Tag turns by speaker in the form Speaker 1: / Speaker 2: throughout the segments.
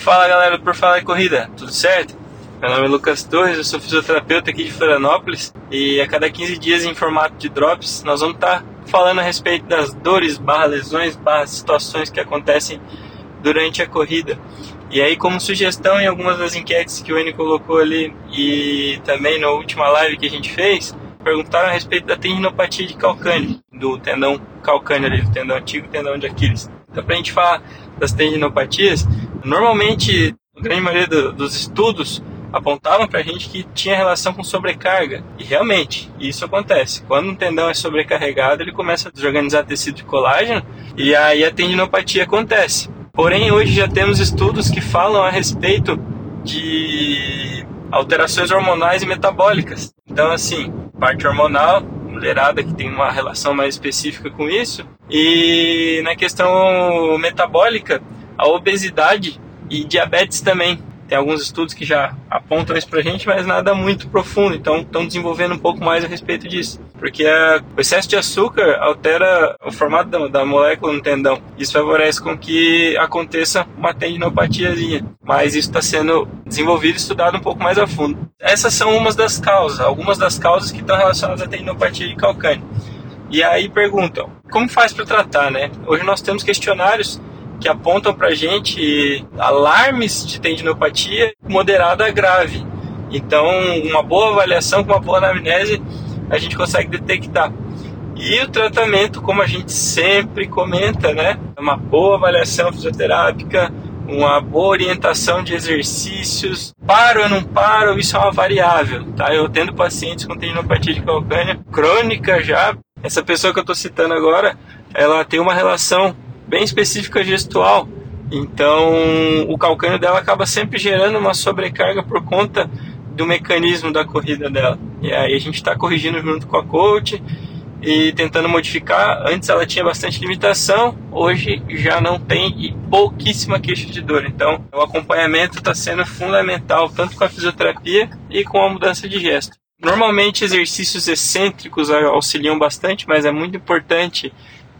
Speaker 1: Fala galera Por Falar em Corrida, tudo certo? Meu nome é Lucas Torres, eu sou fisioterapeuta aqui de Florianópolis e a cada 15 dias em formato de drops nós vamos estar tá falando a respeito das dores, barra lesões, barra situações que acontecem durante a corrida. E aí como sugestão em algumas das enquetes que o Eni colocou ali e também na última live que a gente fez, perguntaram a respeito da tendinopatia de calcâneo, do tendão calcâneo ali, do tendão antigo tendão de Aquiles. Então pra gente falar das tendinopatias, Normalmente, a grande maioria do, dos estudos apontavam para a gente que tinha relação com sobrecarga. E realmente, isso acontece. Quando um tendão é sobrecarregado, ele começa a desorganizar tecido de colágeno e aí a tendinopatia acontece. Porém, hoje já temos estudos que falam a respeito de alterações hormonais e metabólicas. Então, assim, parte hormonal, mulherada que tem uma relação mais específica com isso, e na questão metabólica, a obesidade e diabetes também. Tem alguns estudos que já apontam isso pra gente, mas nada muito profundo. Então, estão desenvolvendo um pouco mais a respeito disso. Porque a, o excesso de açúcar altera o formato da, da, molécula no tendão. Isso favorece com que aconteça uma tendinopatiazinha. Mas isso está sendo desenvolvido e estudado um pouco mais a fundo. Essas são umas das causas, algumas das causas que estão relacionadas à tendinopatia de calcâneo. E aí perguntam, como faz para tratar, né? Hoje nós temos questionários que apontam para gente alarmes de tendinopatia moderada a grave. Então, uma boa avaliação com uma boa anamnese, a gente consegue detectar. E o tratamento, como a gente sempre comenta, né? Uma boa avaliação fisioterápica, uma boa orientação de exercícios. Paro ou não paro, isso é uma variável, tá? Eu tendo pacientes com tendinopatia de calcânea crônica já, essa pessoa que eu estou citando agora, ela tem uma relação bem específica gestual. Então, o calcânio dela acaba sempre gerando uma sobrecarga por conta do mecanismo da corrida dela. E aí a gente está corrigindo junto com a coach e tentando modificar. Antes ela tinha bastante limitação, hoje já não tem e pouquíssima queixa de dor. Então, o acompanhamento está sendo fundamental tanto com a fisioterapia e com a mudança de gesto. Normalmente exercícios excêntricos auxiliam bastante, mas é muito importante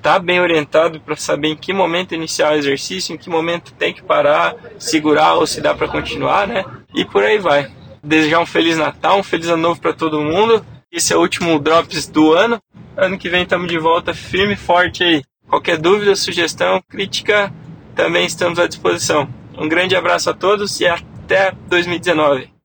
Speaker 1: tá bem orientado para saber em que momento iniciar o exercício, em que momento tem que parar, segurar ou se dá para continuar, né? E por aí vai. Desejar um feliz Natal, um feliz ano novo para todo mundo. Esse é o último drops do ano. Ano que vem estamos de volta firme e forte aí. Qualquer dúvida, sugestão, crítica, também estamos à disposição. Um grande abraço a todos e até 2019.